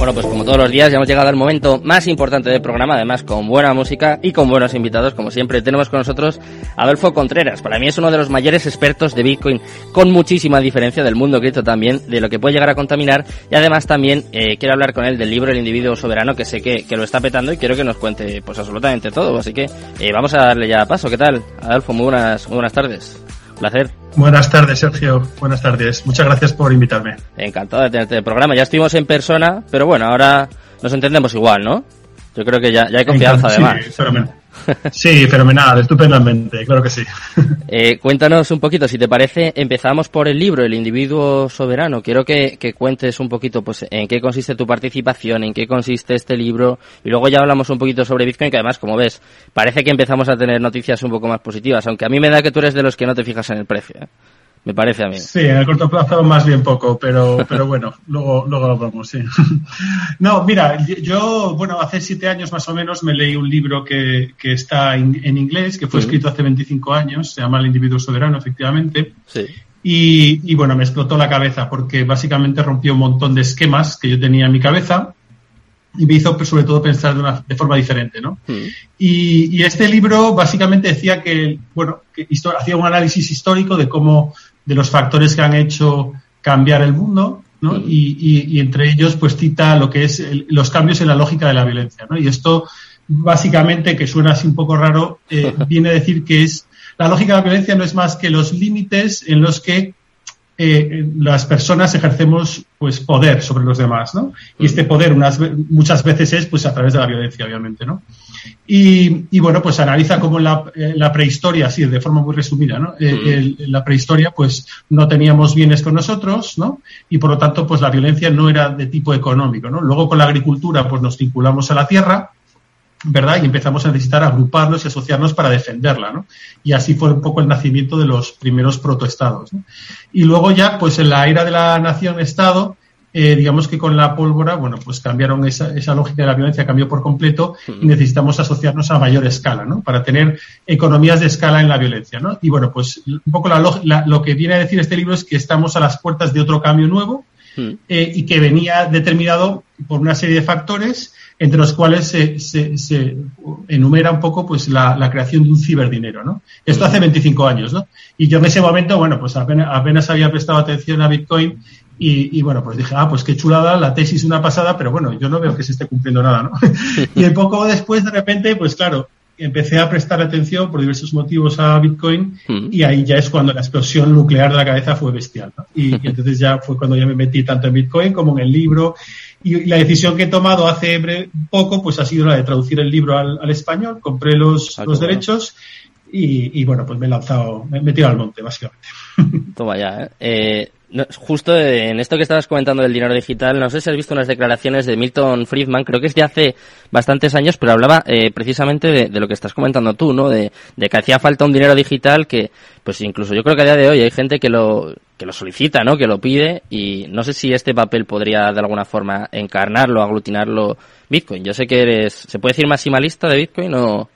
Bueno, pues como todos los días ya hemos llegado al momento más importante del programa, además con buena música y con buenos invitados, como siempre. Tenemos con nosotros Adolfo Contreras. Para mí es uno de los mayores expertos de Bitcoin, con muchísima diferencia del mundo cripto también, de lo que puede llegar a contaminar. Y además también eh, quiero hablar con él del libro El individuo soberano, que sé que, que, lo está petando y quiero que nos cuente pues absolutamente todo. Así que eh, vamos a darle ya paso. ¿Qué tal? Adolfo, muy buenas, muy buenas tardes placer. Buenas tardes, Sergio. Buenas tardes. Muchas gracias por invitarme. Encantado de tenerte en el programa. Ya estuvimos en persona, pero bueno, ahora nos entendemos igual, ¿no? Yo creo que ya, ya hay confianza, además. Sí, Sí, fenomenal, estupendamente, claro que sí. Eh, cuéntanos un poquito, si te parece, empezamos por el libro, El individuo soberano. Quiero que, que, cuentes un poquito pues, en qué consiste tu participación, en qué consiste este libro, y luego ya hablamos un poquito sobre Bitcoin, que además, como ves, parece que empezamos a tener noticias un poco más positivas, aunque a mí me da que tú eres de los que no te fijas en el precio. ¿eh? Me parece a mí. Sí, en el corto plazo más bien poco, pero, pero bueno, luego, luego lo vamos, sí. No, mira, yo, bueno, hace siete años más o menos me leí un libro que, que está en, inglés, que fue escrito hace 25 años, se llama El individuo soberano, efectivamente. Sí. Y, y bueno, me explotó la cabeza porque básicamente rompió un montón de esquemas que yo tenía en mi cabeza y me hizo sobre todo pensar de, una, de forma diferente, ¿no? Y, y, este libro básicamente decía que, bueno, que hacía un análisis histórico de cómo de los factores que han hecho cambiar el mundo, ¿no? Y, y, y, entre ellos, pues cita lo que es el, los cambios en la lógica de la violencia, ¿no? Y esto, básicamente, que suena así un poco raro, eh, viene a decir que es la lógica de la violencia no es más que los límites en los que eh, las personas ejercemos pues poder sobre los demás, ¿no? Y este poder unas, muchas veces es pues a través de la violencia, obviamente, ¿no? Y, y bueno, pues analiza cómo la, eh, la, prehistoria, así de forma muy resumida, ¿no? Eh, el, la prehistoria, pues no teníamos bienes con nosotros, ¿no? Y por lo tanto, pues la violencia no era de tipo económico, ¿no? Luego con la agricultura, pues nos vinculamos a la tierra, ¿verdad? Y empezamos a necesitar agruparnos y asociarnos para defenderla, ¿no? Y así fue un poco el nacimiento de los primeros protoestados. ¿no? Y luego ya, pues en la era de la nación-estado, eh, digamos que con la pólvora, bueno, pues cambiaron esa, esa lógica de la violencia, cambió por completo y necesitamos asociarnos a mayor escala, ¿no? Para tener economías de escala en la violencia, ¿no? Y bueno, pues un poco la, la, lo que viene a decir este libro es que estamos a las puertas de otro cambio nuevo eh, y que venía determinado por una serie de factores entre los cuales se, se, se enumera un poco pues la, la, creación de un ciberdinero, ¿no? Esto hace 25 años, ¿no? Y yo en ese momento, bueno, pues apenas, apenas había prestado atención a Bitcoin y, y, bueno, pues dije, ah, pues qué chulada, la tesis una pasada, pero bueno, yo no veo que se esté cumpliendo nada, ¿no? y poco después, de repente, pues claro, empecé a prestar atención por diversos motivos a Bitcoin mm. y ahí ya es cuando la explosión nuclear de la cabeza fue bestial. ¿no? Y, y, entonces ya fue cuando ya me metí tanto en Bitcoin como en el libro y, la decisión que he tomado hace poco pues ha sido la de traducir el libro al, al español, compré los, ah, los derechos y, y, bueno, pues me he lanzado, me he metido al monte básicamente. Toma ya, ¿eh? eh no, justo en esto que estabas comentando del dinero digital, no sé si has visto unas declaraciones de Milton Friedman, creo que es de hace bastantes años, pero hablaba eh, precisamente de, lo que estás comentando tú, ¿no? De, de, que hacía falta un dinero digital que, pues incluso yo creo que a día de hoy hay gente que lo, que lo solicita, ¿no? Que lo pide y no sé si este papel podría de alguna forma encarnarlo, aglutinarlo Bitcoin. Yo sé que eres, ¿se puede decir maximalista de Bitcoin o...?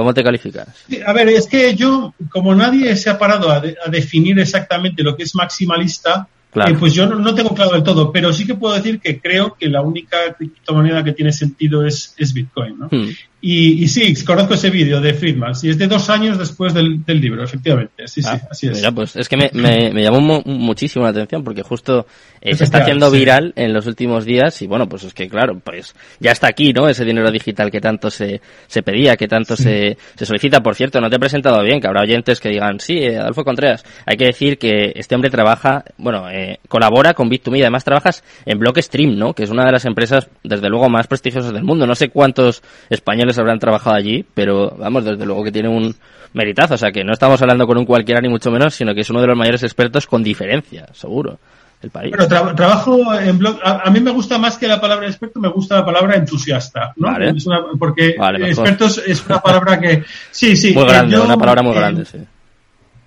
¿Cómo te calificas? A ver, es que yo, como nadie se ha parado a, de, a definir exactamente lo que es maximalista, claro. eh, pues yo no, no, tengo claro del todo, pero sí que puedo decir que creo que la única criptomoneda que tiene sentido es, es Bitcoin, ¿no? Hmm. Y, y, sí, conozco ese vídeo de Friedman, sí, es de dos años después del, del libro, efectivamente, sí, ah, sí, así es. Mira, pues es que me, me, me llamó mu muchísimo la atención porque justo eh, se está haciendo viral sí. en los últimos días y bueno, pues es que claro, pues ya está aquí, ¿no? Ese dinero digital que tanto se, se pedía, que tanto sí. se, se solicita. Por cierto, no te he presentado bien, que habrá oyentes que digan, sí, eh, Adolfo Contreras, hay que decir que este hombre trabaja, bueno, eh, colabora con Bit2Me y además trabajas en Blockstream, ¿no? Que es una de las empresas, desde luego, más prestigiosas del mundo. No sé cuántos españoles habrán trabajado allí, pero vamos, desde luego que tiene un meritazo, o sea que no estamos hablando con un cualquiera ni mucho menos, sino que es uno de los mayores expertos con diferencia, seguro. El país. Bueno, tra trabajo en blog. A, a, mí me gusta más que la palabra experto, me gusta la palabra entusiasta, ¿no? Vale. Es una, porque vale, expertos es una palabra que. Sí, sí. Muy grande, yo, una palabra muy grande, sí.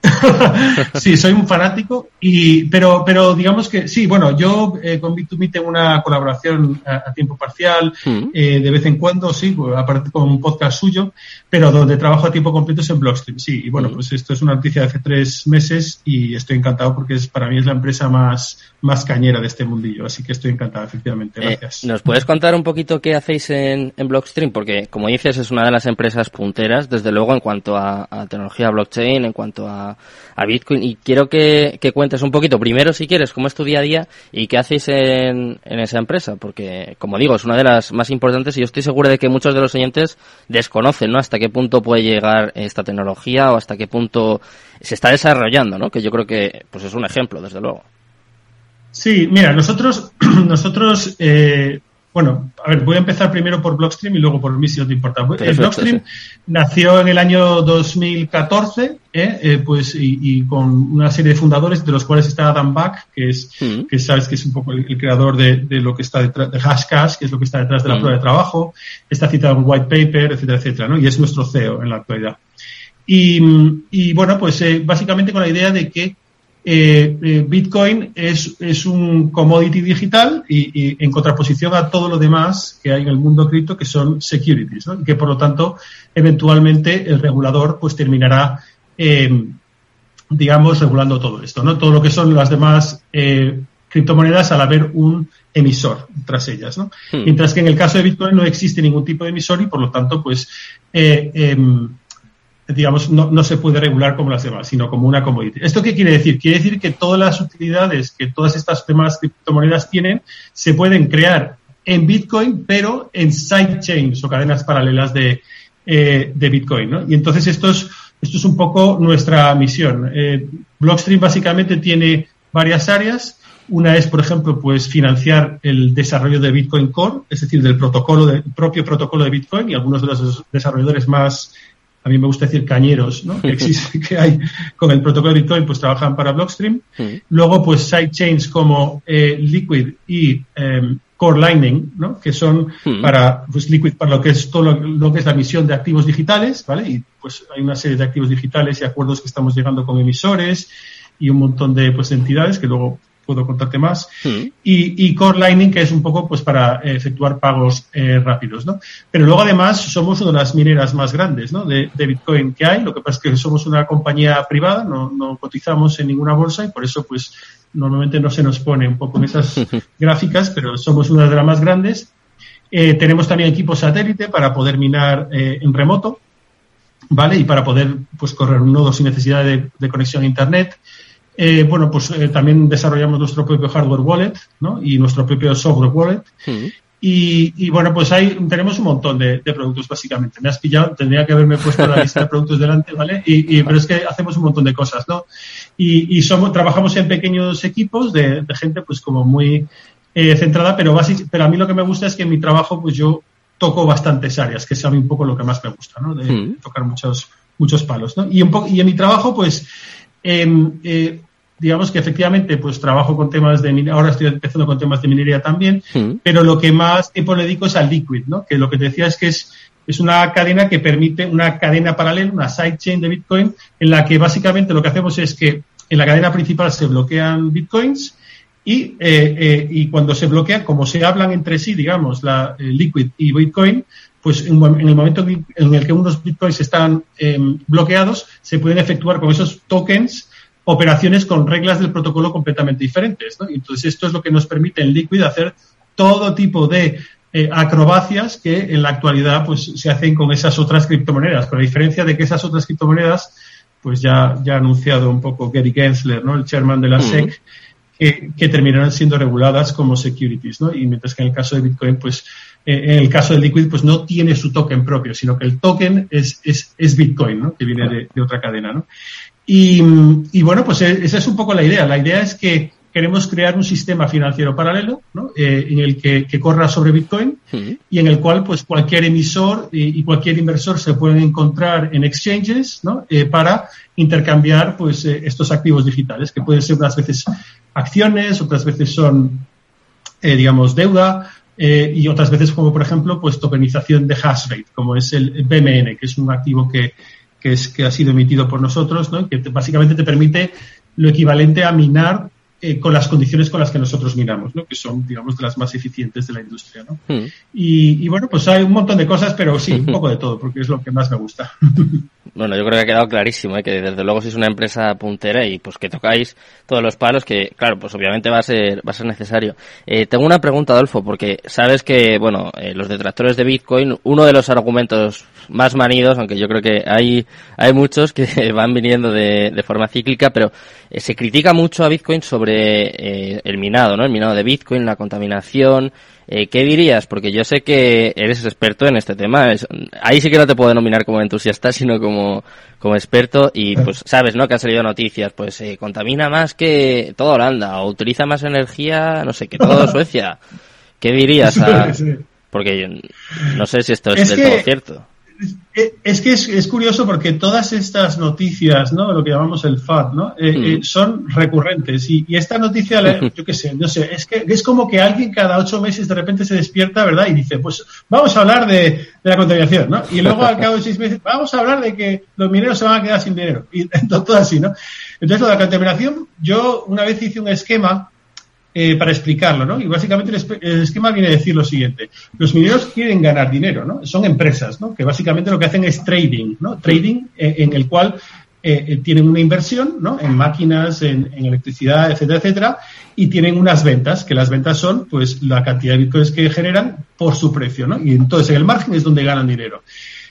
sí, soy un fanático, y, pero, pero digamos que sí, bueno, yo eh, con Bit2Me tengo una colaboración a, tiempo parcial, mm. eh, de vez en cuando, sí, pues, aparte con un podcast suyo, pero donde trabajo a tiempo completo es en Blockstream, sí, y bueno, mm. pues esto es una noticia de hace tres meses y estoy encantado porque es para mí es la empresa más, más cañera de este mundillo, así que estoy encantado, efectivamente, eh, gracias. ¿Nos puedes contar un poquito qué hacéis en, en Blockstream? Porque, como dices, es una de las empresas punteras, desde luego, en cuanto a tecnología blockchain, en cuanto a a, Bitcoin. Y quiero que, cuentes un poquito, primero si quieres, cómo es tu día a día y qué hacéis en, esa empresa, porque como digo, es una de las más importantes y yo estoy seguro de que muchos de los oyentes desconocen, ¿no? Hasta qué punto puede llegar esta tecnología o hasta qué punto se está desarrollando, ¿no? Que yo creo que pues es un ejemplo, desde luego. Sí, mira, nosotros, nosotros eh, bueno, a ver, voy a empezar primero por Blockstream y luego por mí si no te importa. el Blockstream nació en el año 2014, ¿eh? eh, pues y, con una serie de fundadores, de los cuales está Adam Back, que es, mm. que sabes que es un poco el, creador de, lo que está detrás de Hashcash, que es lo que está detrás de la mm. prueba de trabajo, está citado en white paper, etcétera, etcétera, ¿no? Y es nuestro CEO en la actualidad. Y, y bueno, pues eh, básicamente con la idea de que eh, eh, Bitcoin es, es, un commodity digital y, en contraposición a todo lo demás que hay en el mundo cripto que son securities, ¿no? y que por lo tanto eventualmente el regulador pues terminará eh, digamos regulando todo esto, ¿no? Todo lo que son las demás criptomonedas al haber un emisor tras ellas, ¿no? Hmm. Mientras que en el caso de Bitcoin no existe ningún tipo de emisor y por lo tanto pues em, digamos, no, no, se puede regular como las demás, sino como una commodity. ¿Esto qué quiere decir? Quiere decir que todas las utilidades que todas estas demás criptomonedas tienen se pueden crear en Bitcoin, pero en sidechains o cadenas paralelas de, eh, de Bitcoin. ¿no? Y entonces esto es, esto es un poco nuestra misión. Eh, Blockstream básicamente tiene varias áreas. Una es, por ejemplo, pues financiar el desarrollo de Bitcoin Core, es decir, del protocolo, del propio protocolo de Bitcoin y algunos de los desarrolladores más a mí me gusta decir cañeros, ¿no? Que existe, que hay con el protocolo de Bitcoin, pues trabajan para Blockstream. Luego, pues sidechains como eh, Liquid y eh, Core Lightning, ¿no? Que son para, pues Liquid para lo que es todo lo, que es la emisión de activos digitales, ¿vale? Y pues hay una serie de activos digitales y acuerdos que estamos llegando con emisores y un montón de pues entidades que luego puedo contarte más. Mm. Y, Core Lightning, que es un poco pues para efectuar pagos eh, rápidos, ¿no? Pero luego además somos una de las mineras más grandes, ¿no? De, Bitcoin que hay. Lo que pasa es que somos una compañía privada, no, no cotizamos en ninguna bolsa y por eso pues normalmente no se nos pone un poco en esas gráficas, pero somos una de las más grandes. Eh, tenemos también equipos satélite para poder minar eh, en remoto, ¿vale? Y para poder pues correr un nodo sin necesidad de, de conexión a Internet. Eh, bueno, pues eh, también desarrollamos nuestro propio hardware wallet ¿no? y nuestro propio software wallet. Mm. Y, bueno, pues ahí tenemos un montón de, productos básicamente. Me has pillado, tendría que haberme puesto la lista de productos delante, ¿vale? Y, pero es que hacemos un montón de cosas, ¿no? Y, somos, trabajamos en pequeños equipos de, gente pues como muy eh, centrada, pero, pero a mí lo que me gusta es que en mi trabajo pues yo toco bastantes áreas, que es a mí un poco lo que más me gusta, ¿no? De, mm. tocar muchos, muchos palos, ¿no? Y, un y en mi trabajo pues digamos que efectivamente pues trabajo con temas de minería, ahora estoy empezando con temas de minería también, mm. pero lo que más tiempo le dedico es al liquid, ¿no? Que lo que te decía es que es, es una cadena que permite una cadena paralela, una sidechain de Bitcoin, en la que básicamente lo que hacemos es que en la cadena principal se bloquean Bitcoins y, eh, eh, y cuando se bloquean, como se hablan entre sí, digamos, la Liquid y Bitcoin, pues en, el momento en el que unos bitcoins están em, bloqueados, se pueden efectuar con esos tokens operaciones con reglas del protocolo completamente diferentes. ¿no? entonces esto es lo que nos permite en Liquid hacer todo tipo de eh, acrobacias que en la actualidad pues se hacen con esas otras criptomonedas, con la diferencia de que esas otras criptomonedas, pues ya, ya ha anunciado un poco Gary Gensler, ¿no? el chairman de la SEC, que, que terminarán siendo reguladas como securities, ¿no? Y mientras que en el caso de Bitcoin, pues en el caso de Liquid, pues no tiene su token propio, sino que el token es, es, es Bitcoin, ¿no? Que viene de, de otra cadena, ¿no? Y, y, bueno, pues e, esa es un poco la idea. La idea es que queremos crear un sistema financiero paralelo, ¿no? Eh, en el que, que, corra sobre Bitcoin y en el cual, pues cualquier emisor y, y, cualquier inversor se pueden encontrar en exchanges, ¿no? Eh, para intercambiar, pues, eh, estos activos digitales, que pueden ser unas veces acciones, otras veces son, eh, digamos, deuda, eh, y otras veces como por ejemplo pues tokenización de hash rate como es el BMN que es un activo que, que es que ha sido emitido por nosotros, ¿no? que básicamente te permite lo equivalente a minar eh, con las condiciones con las que nosotros minamos, ¿no? que son, digamos, de las más eficientes de la industria. ¿no? Hmm. Y, bueno, pues hay un montón de cosas, pero sí, un poco de todo, porque es lo que más me gusta. Bueno, yo creo que ha quedado clarísimo, ¿eh? que desde luego si es una empresa puntera y pues que tocáis todos los palos, que claro, pues obviamente va a ser, va a ser necesario. Eh, tengo una pregunta, Adolfo, porque sabes que, bueno, eh, los detractores de Bitcoin, uno de los argumentos más manidos, aunque yo creo que hay, hay muchos que van viniendo de, de forma cíclica, pero eh, se critica mucho a Bitcoin sobre eh, el minado, ¿no? El minado de Bitcoin, la contaminación. Eh, ¿Qué dirías? Porque yo sé que eres experto en este tema. ahí sí que no te puedo denominar como entusiasta, sino como, como experto. Y pues sabes, ¿no? Que han salido noticias. Pues eh, contamina más que toda Holanda o utiliza más energía, no sé, que toda Suecia. ¿Qué dirías? A... Porque no sé si esto es, del todo cierto. Es que es, curioso porque todas estas noticias, ¿no? Lo que llamamos el FAD, ¿no? Eh, eh, mm. son recurrentes. Y, esta noticia, yo qué sé, no sé, es que es como que alguien cada ocho meses de repente se despierta, ¿verdad? Y dice, pues vamos a hablar de, la contaminación, ¿no? Y luego al cabo de seis meses, vamos a hablar de que los mineros se van a quedar sin dinero. Y todo así, ¿no? Entonces, lo de la contaminación, yo una vez hice un esquema eh, para explicarlo, ¿no? Y básicamente el, esquema viene a decir lo siguiente. Los mineros quieren ganar dinero, ¿no? Son empresas, ¿no? Que básicamente lo que hacen es trading, ¿no? Trading eh, en el cual eh, tienen una inversión, ¿no? En máquinas, en, electricidad, etcétera, etcétera, y tienen unas ventas, que las ventas son, pues, la cantidad de bitcoins que generan por su precio, ¿no? Y entonces en el margen es donde ganan dinero.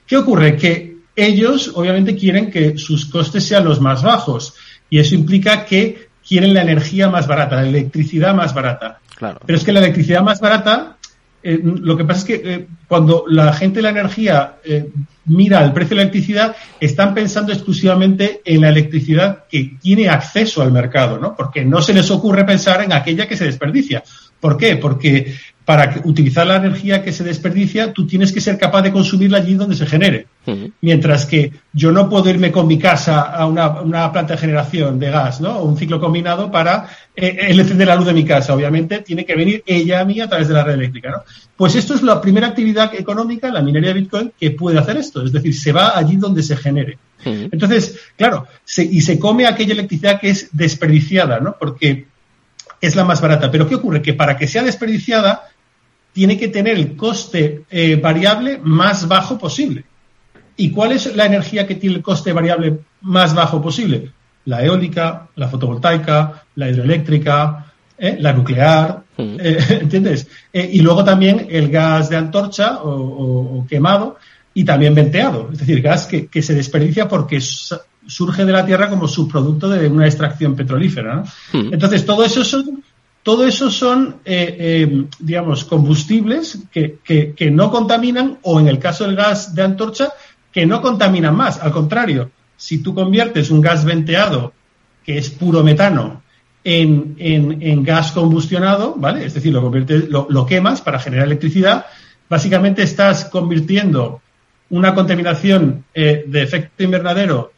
¿Qué ocurre? Que ellos, obviamente, quieren que sus costes sean los más bajos. Y eso implica que quieren la energía más barata, la electricidad más barata. Claro. Pero es que la electricidad más barata, eh, lo que pasa es que eh, cuando la gente de la energía eh, mira el precio de la electricidad, están pensando exclusivamente en la electricidad que tiene acceso al mercado, ¿no? Porque no se les ocurre pensar en aquella que se desperdicia. ¿Por qué? Porque para utilizar la energía que se desperdicia, tú tienes que ser capaz de consumirla allí donde se genere. Mientras que yo no puedo irme con mi casa a una, planta de generación de gas, ¿no? O un ciclo combinado para eh, encender la luz de mi casa. Obviamente tiene que venir ella a mí a través de la red eléctrica, ¿no? Pues esto es la primera actividad económica, la minería de Bitcoin, que puede hacer esto. Es decir, se va allí donde se genere. Entonces, claro, y se come aquella electricidad que es desperdiciada, ¿no? Porque es la más barata. Pero ¿qué ocurre? Que para que sea desperdiciada, tiene que tener el coste eh, variable más bajo posible. ¿Y cuál es la energía que tiene el coste variable más bajo posible? La eólica, la fotovoltaica, la hidroeléctrica, eh, la nuclear, mm. eh, ¿entiendes? y luego también el gas de antorcha o, quemado y también venteado, es decir, gas que, que, se desperdicia porque surge de la tierra como subproducto de una extracción petrolífera. Mm. Entonces, todo eso son todo eso son, eh, eh, digamos, combustibles que, que, no contaminan o en el caso del gas de antorcha, que no contaminan más. Al contrario, si tú conviertes un gas venteado, que es puro metano, en, en, gas combustionado, ¿vale? Es decir, lo, conviertes, lo, quemas para generar electricidad, básicamente estás convirtiendo una contaminación eh, de efecto invernadero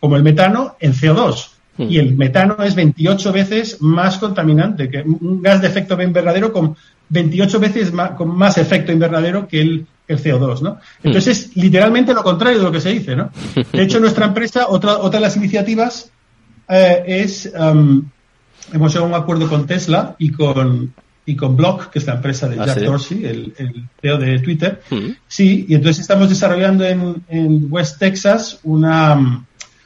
como el metano en CO2. Hmm. Y el metano es 28 veces más contaminante que un gas de efecto invernadero con 28 veces más, con más efecto invernadero que el, CO2, ¿no? Hmm. Entonces es literalmente lo contrario de lo que se dice, ¿no? De hecho, nuestra empresa, otra, otra de las iniciativas eh, es, um, hemos llegado a un acuerdo con Tesla y con, y con Block, que es la empresa de ah, Jack Dorsey, el, el, CEO de Twitter. Hmm. Sí, y entonces estamos desarrollando en, en West Texas una